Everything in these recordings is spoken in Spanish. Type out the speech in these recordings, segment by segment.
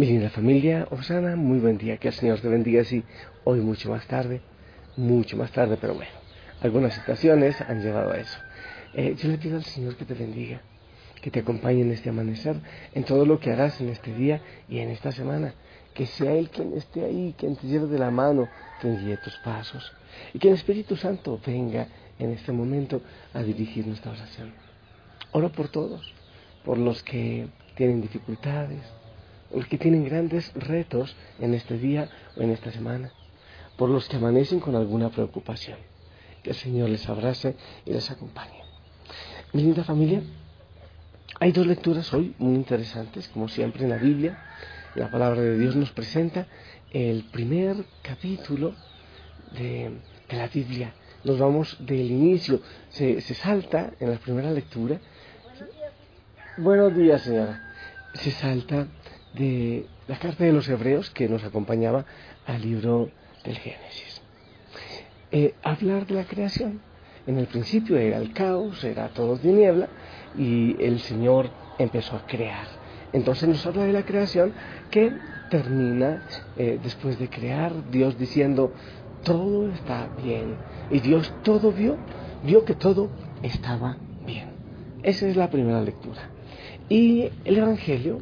Mi linda familia, Osana, muy buen día, que el Señor te bendiga así hoy mucho más tarde, mucho más tarde, pero bueno, algunas situaciones han llevado a eso. Eh, yo le pido al Señor que te bendiga, que te acompañe en este amanecer, en todo lo que harás en este día y en esta semana, que sea Él quien esté ahí, quien te lleve de la mano, quien guíe tus pasos, y que el Espíritu Santo venga en este momento a dirigir nuestra oración. Oro por todos, por los que tienen dificultades, los que tienen grandes retos en este día o en esta semana, por los que amanecen con alguna preocupación. Que el Señor les abrace y les acompañe. Mi linda familia, hay dos lecturas hoy muy interesantes, como siempre en la Biblia. La palabra de Dios nos presenta el primer capítulo de, la Biblia. Nos vamos del inicio, se, se salta en la primera lectura. Buenos días, señora. Se salta de la carta de los hebreos que nos acompañaba al libro del Génesis. Eh, hablar de la creación. En el principio era el caos, era todo niebla y el Señor empezó a crear. Entonces nos habla de la creación que termina eh, después de crear, Dios diciendo, todo está bien. Y Dios todo vio, vio que todo estaba bien. Esa es la primera lectura. Y el Evangelio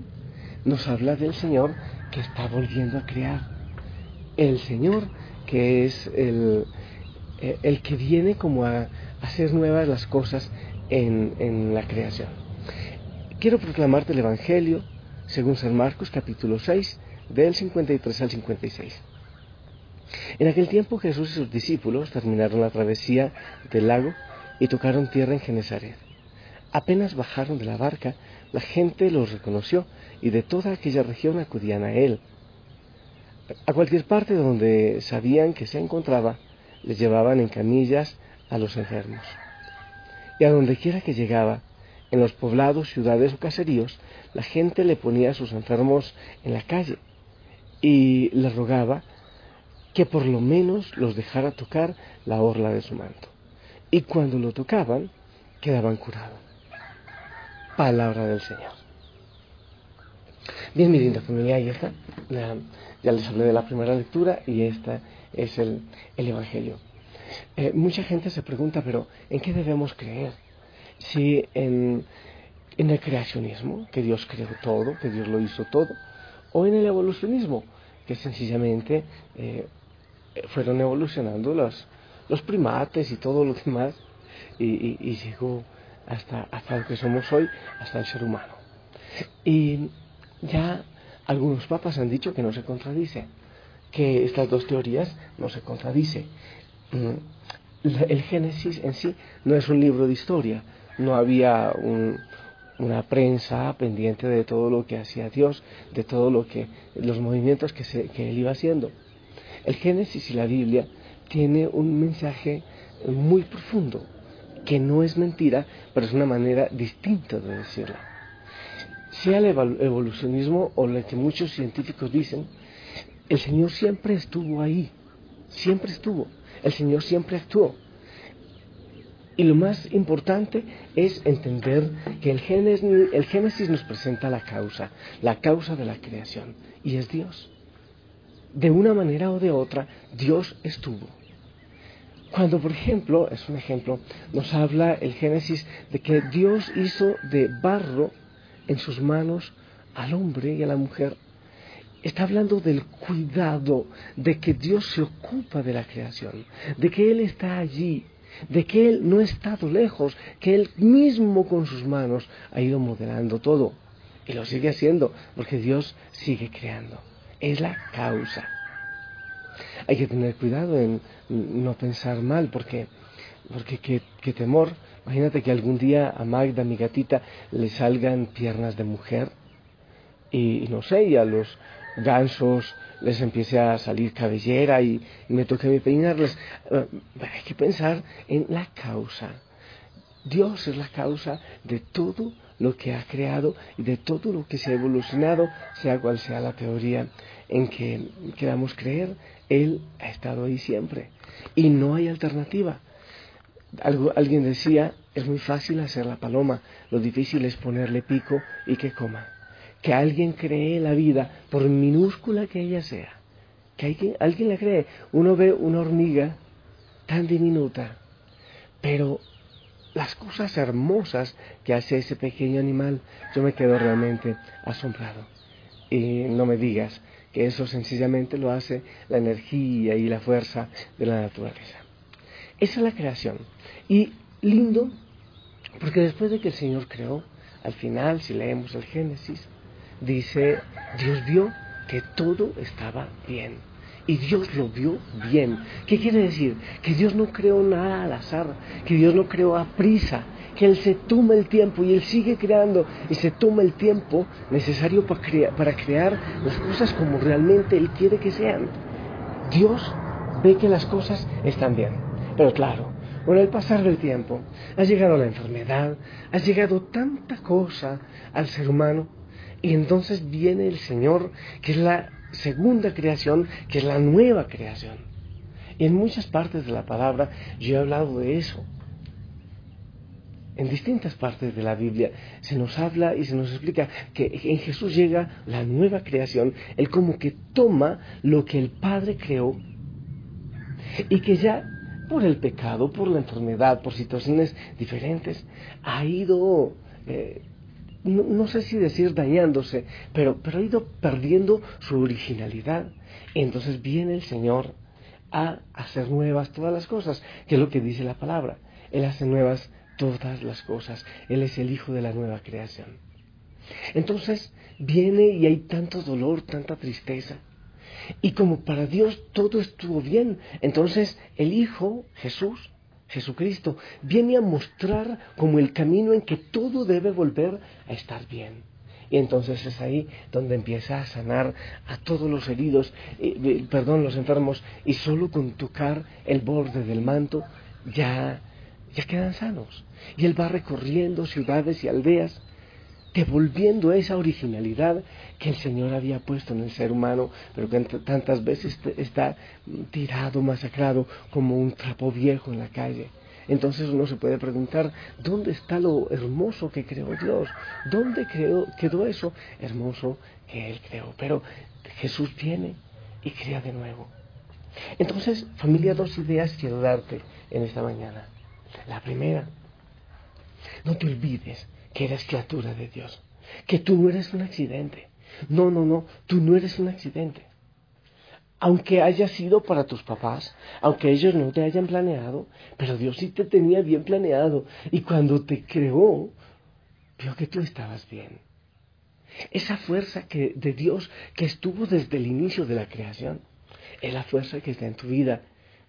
nos habla del Señor que está volviendo a crear. El Señor que es el, eh, el que viene como a hacer nuevas las cosas en, en la creación. Quiero proclamarte el Evangelio según San Marcos capítulo 6 del 53 al 56. En aquel tiempo Jesús y sus discípulos terminaron la travesía del lago y tocaron tierra en Genezaret. Apenas bajaron de la barca, la gente los reconoció y de toda aquella región acudían a él. A cualquier parte donde sabían que se encontraba, les llevaban en camillas a los enfermos. Y a donde quiera que llegaba, en los poblados, ciudades o caseríos, la gente le ponía a sus enfermos en la calle y les rogaba que por lo menos los dejara tocar la orla de su manto. Y cuando lo tocaban, quedaban curados. Palabra del Señor. Bien, mi linda familia, ahí está. Ya, les hablé de la primera lectura y este es el, Evangelio. Eh, mucha gente se pregunta, pero ¿en qué debemos creer? Si en, el creacionismo, que Dios creó todo, que Dios lo hizo todo, o en el evolucionismo, que sencillamente eh, fueron evolucionando los, los primates y todo lo demás y, y llegó hasta, hasta lo que somos hoy, hasta el ser humano. Y ya algunos papas han dicho que no se contradice, que estas dos teorías no se contradicen. Mm, el Génesis en sí no es un libro de historia, no había una prensa pendiente de todo lo que hacía Dios, de todo lo que los movimientos que, que él iba haciendo. El Génesis y la Biblia tiene un mensaje muy profundo, que no es mentira, pero es una manera distinta de decirla. Sea el evolucionismo o lo que muchos científicos dicen, el Señor siempre estuvo ahí, siempre estuvo, el Señor siempre actuó. Y lo más importante es entender que el Génesis, el Génesis nos presenta la causa, la causa de la creación, y es Dios. De una manera o de otra, Dios estuvo. Cuando, por ejemplo, es un ejemplo, nos habla el Génesis de que Dios hizo de barro en sus manos al hombre y a la mujer. Está hablando del cuidado, de que Dios se ocupa de la creación, de que Él está allí, de que Él no ha estado lejos, que Él mismo con sus manos ha ido modelando todo. Y lo sigue haciendo, porque Dios sigue creando. Es la causa. Hay que tener cuidado en no pensar mal, porque, porque qué, temor. Imagínate que algún día a Magda, mi gatita, le salgan piernas de mujer y, no sé, y a los gansos les empiece a salir cabellera y, me toque peinarles. Eh, hay que pensar en la causa. Dios es la causa de todo lo que ha creado y de todo lo que se ha evolucionado, sea cual sea la teoría en que queramos creer, Él ha estado ahí siempre y no hay alternativa. alguien decía, es muy fácil hacer la paloma, lo difícil es ponerle pico y que coma. que alguien cree la vida, por minúscula que ella sea, que alguien, alguien la cree. Uno ve una hormiga tan diminuta, pero las cosas hermosas que hace ese pequeño animal, yo me quedo realmente asombrado. Y no me digas que eso sencillamente lo hace la energía y la fuerza de la naturaleza. Esa es la creación. Y lindo, porque después de que el Señor creó, al final, si leemos el Génesis, dice, Dios vio que todo estaba bien. Y Dios lo vio bien. ¿Qué quiere decir? Que Dios no creó nada al azar, que Dios no creó a prisa, que Él se toma el tiempo y Él sigue creando y se toma el tiempo necesario para, crear las cosas como realmente Él quiere que sean. Dios ve que las cosas están bien. Pero claro, con el pasar del tiempo ha llegado la enfermedad, ha llegado tanta cosa al ser humano y entonces viene el Señor, que es la segunda creación, que es la nueva creación. Y en muchas partes de la palabra yo he hablado de eso. En distintas partes de la Biblia se nos habla y se nos explica que en Jesús llega la nueva creación, Él como que toma lo que el Padre creó y que ya por el pecado, por la enfermedad, por situaciones diferentes, ha ido, eh, no, sé si decir dañándose, pero, pero ha ido perdiendo su originalidad. entonces viene el Señor a hacer nuevas todas las cosas, que es lo que dice la palabra. Él hace nuevas todas las cosas. Él es el Hijo de la nueva creación. Entonces viene y hay tanto dolor, tanta tristeza. Y como para Dios todo estuvo bien, entonces el Hijo, Jesús, Jesucristo, viene a mostrar como el camino en que todo debe volver a estar bien. Y entonces es ahí donde empieza a sanar a todos los heridos, eh, perdón, los enfermos, y solo con tocar el borde del manto ya, ya quedan sanos. Y él va recorriendo ciudades y aldeas devolviendo esa originalidad que el Señor había puesto en el ser humano, pero que tantas veces está tirado, masacrado como un trapo viejo en la calle. Entonces uno se puede preguntar, ¿dónde está lo hermoso que creó Dios? ¿Dónde quedó eso hermoso que Él creó? Pero Jesús viene y crea de nuevo. Entonces, familia, dos ideas quiero darte en esta mañana. La primera, no te olvides que eres criatura de Dios, que tú no eres un accidente. No, no, no, tú no eres un accidente. Aunque haya sido para tus papás, aunque ellos no te hayan planeado, pero Dios sí te tenía bien planeado y cuando te creó, vio que tú estabas bien. Esa fuerza que, de Dios que estuvo desde el inicio de la creación, es la fuerza que está en tu vida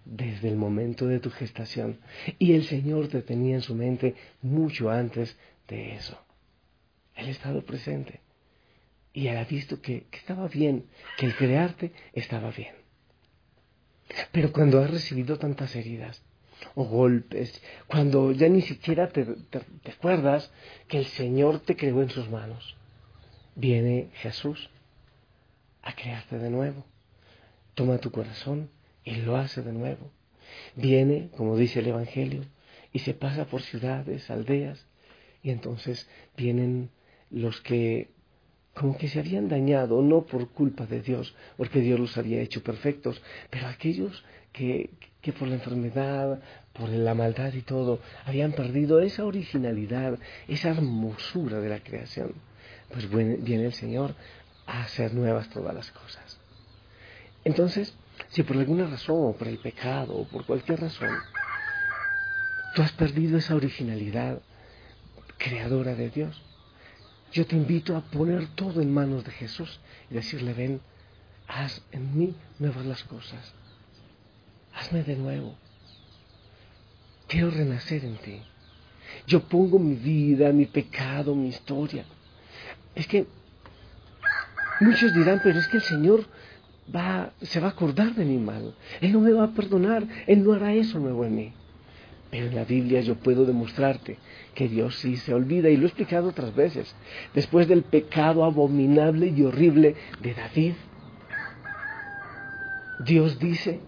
desde el momento de tu gestación. Y el Señor te tenía en su mente mucho antes de eso. Él ha estado presente y él ha visto que, estaba bien, que el crearte estaba bien. Pero cuando has recibido tantas heridas o golpes, cuando ya ni siquiera te, te acuerdas que el Señor te creó en sus manos, viene Jesús a crearte de nuevo. Toma tu corazón y lo hace de nuevo. Viene, como dice el Evangelio, y se pasa por ciudades, aldeas, y entonces vienen los que como que se habían dañado, no por culpa de Dios, porque Dios los había hecho perfectos, pero aquellos que, que por la enfermedad, por la maldad y todo, habían perdido esa originalidad, esa hermosura de la creación, pues viene el Señor a hacer nuevas todas las cosas. Entonces, si por alguna razón, o por el pecado, o por cualquier razón, tú has perdido esa originalidad, creadora de Dios. Yo te invito a poner todo en manos de Jesús y decirle, ven, haz en mí nuevas las cosas. Hazme de nuevo. Quiero renacer en ti. Yo pongo mi vida, mi pecado, mi historia. Es que muchos dirán, pero es que el Señor va, se va a acordar de mi mal. Él no me va a perdonar. Él no hará eso nuevo en mí. Pero en la Biblia yo puedo demostrarte que Dios sí se olvida, y lo he explicado otras veces. Después del pecado abominable y horrible de David, Dios dice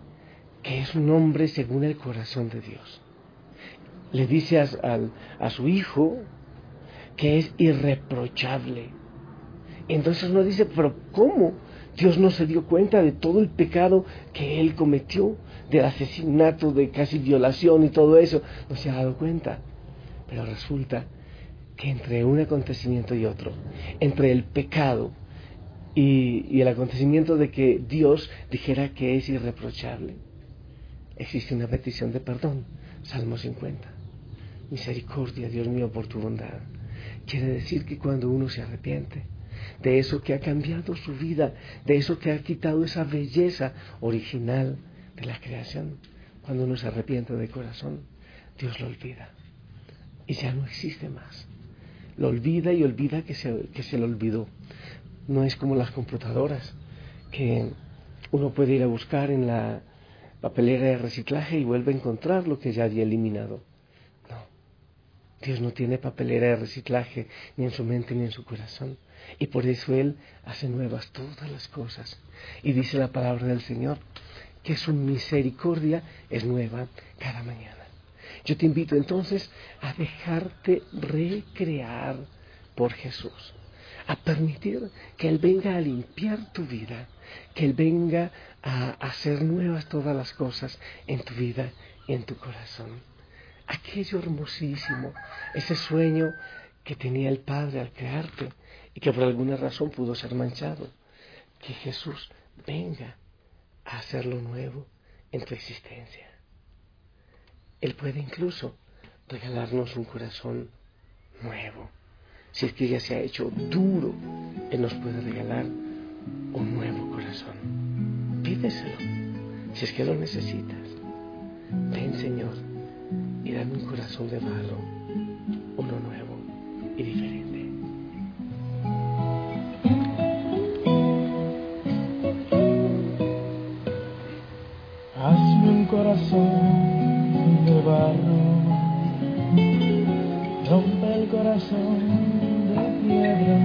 que es un hombre según el corazón de Dios. Le dice a, su hijo que es irreprochable. Entonces uno dice, pero ¿cómo? Dios no se dio cuenta de todo el pecado que él cometió, del asesinato, de casi violación y todo eso. No se ha dado cuenta. Pero resulta que entre un acontecimiento y otro, entre el pecado y, y el acontecimiento de que Dios dijera que es irreprochable, existe una petición de perdón. Salmo 50. Misericordia, Dios mío, por tu bondad. Quiere decir que cuando uno se arrepiente, de eso que ha cambiado su vida, de eso que ha quitado esa belleza original de la creación. Cuando uno se arrepiente de corazón, Dios lo olvida y ya no existe más. Lo olvida y olvida que se, que se lo olvidó. No es como las computadoras, que uno puede ir a buscar en la papelera de reciclaje y vuelve a encontrar lo que ya había eliminado. No, Dios no tiene papelera de reciclaje ni en su mente ni en su corazón. Y por eso Él hace nuevas todas las cosas. Y dice la palabra del Señor que su misericordia es nueva cada mañana. Yo te invito entonces a dejarte recrear por Jesús, a permitir que Él venga a limpiar tu vida, que Él venga a hacer nuevas todas las cosas en tu vida y en tu corazón. Aquello hermosísimo, ese sueño que tenía el Padre al crearte, y que por alguna razón pudo ser manchado. Que Jesús venga a hacerlo nuevo en tu existencia. Él puede incluso regalarnos un corazón nuevo. Si es que ya se ha hecho duro, Él nos puede regalar un nuevo corazón. Pídeselo, si es que lo necesitas. Ven, Señor, y dame un corazón de barro, uno nuevo y diferente. El corazón de piedra,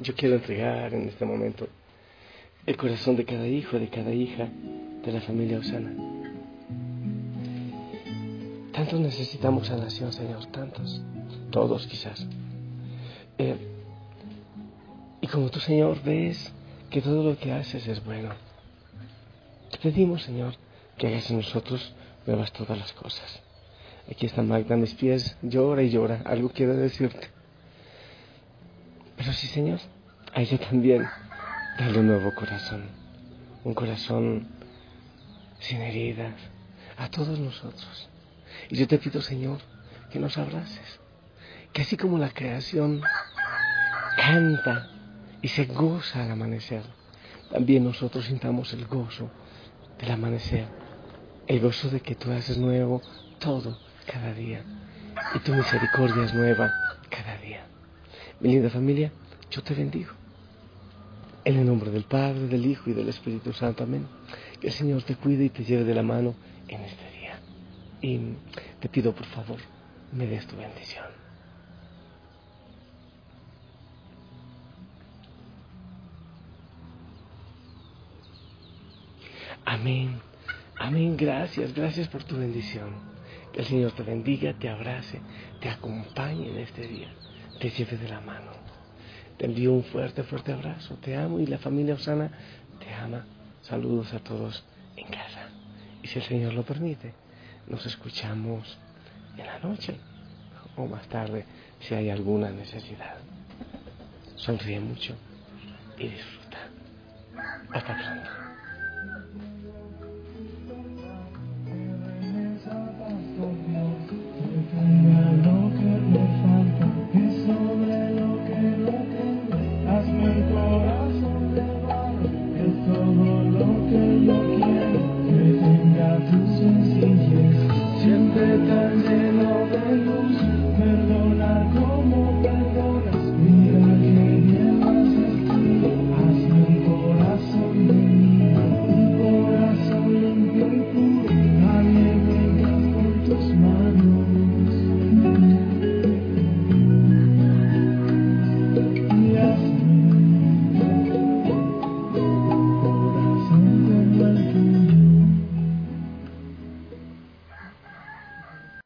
yo quiero entregar en este momento el corazón de cada hijo, de cada hija de la familia Osana. Tantos necesitamos sanación, Señor, tantos, todos quizás. Eh, y como tú, Señor, ves que todo lo que haces es bueno, te pedimos, Señor, que hagas en nosotros nuevas todas las cosas. Aquí está Magda mis pies, llora y llora, algo quiero decirte. Pero sí, Señor, a ella también dale un nuevo corazón, un corazón sin heridas, a todos nosotros. Y yo te pido, Señor, que nos abraces, que así como la creación canta y se goza al amanecer, también nosotros sintamos el gozo del amanecer, el gozo de que tú haces nuevo todo cada día y tu misericordia es nueva. Mi linda familia, yo te bendigo. En el nombre del Padre, del Hijo y del Espíritu Santo. Amén. Que el Señor te cuide y te lleve de la mano en este día. Y te pido, por favor, me des tu bendición. Amén. Amén. Gracias. Gracias por tu bendición. Que el Señor te bendiga, te abrace, te acompañe en este día, te lleve de la mano. Te envío un fuerte, fuerte abrazo. Te amo y la familia Osana te ama. Saludos a todos en casa. Y si el Señor lo permite, nos escuchamos en la noche o más tarde si hay alguna necesidad. Sonríe mucho y disfruta. Hasta pronto.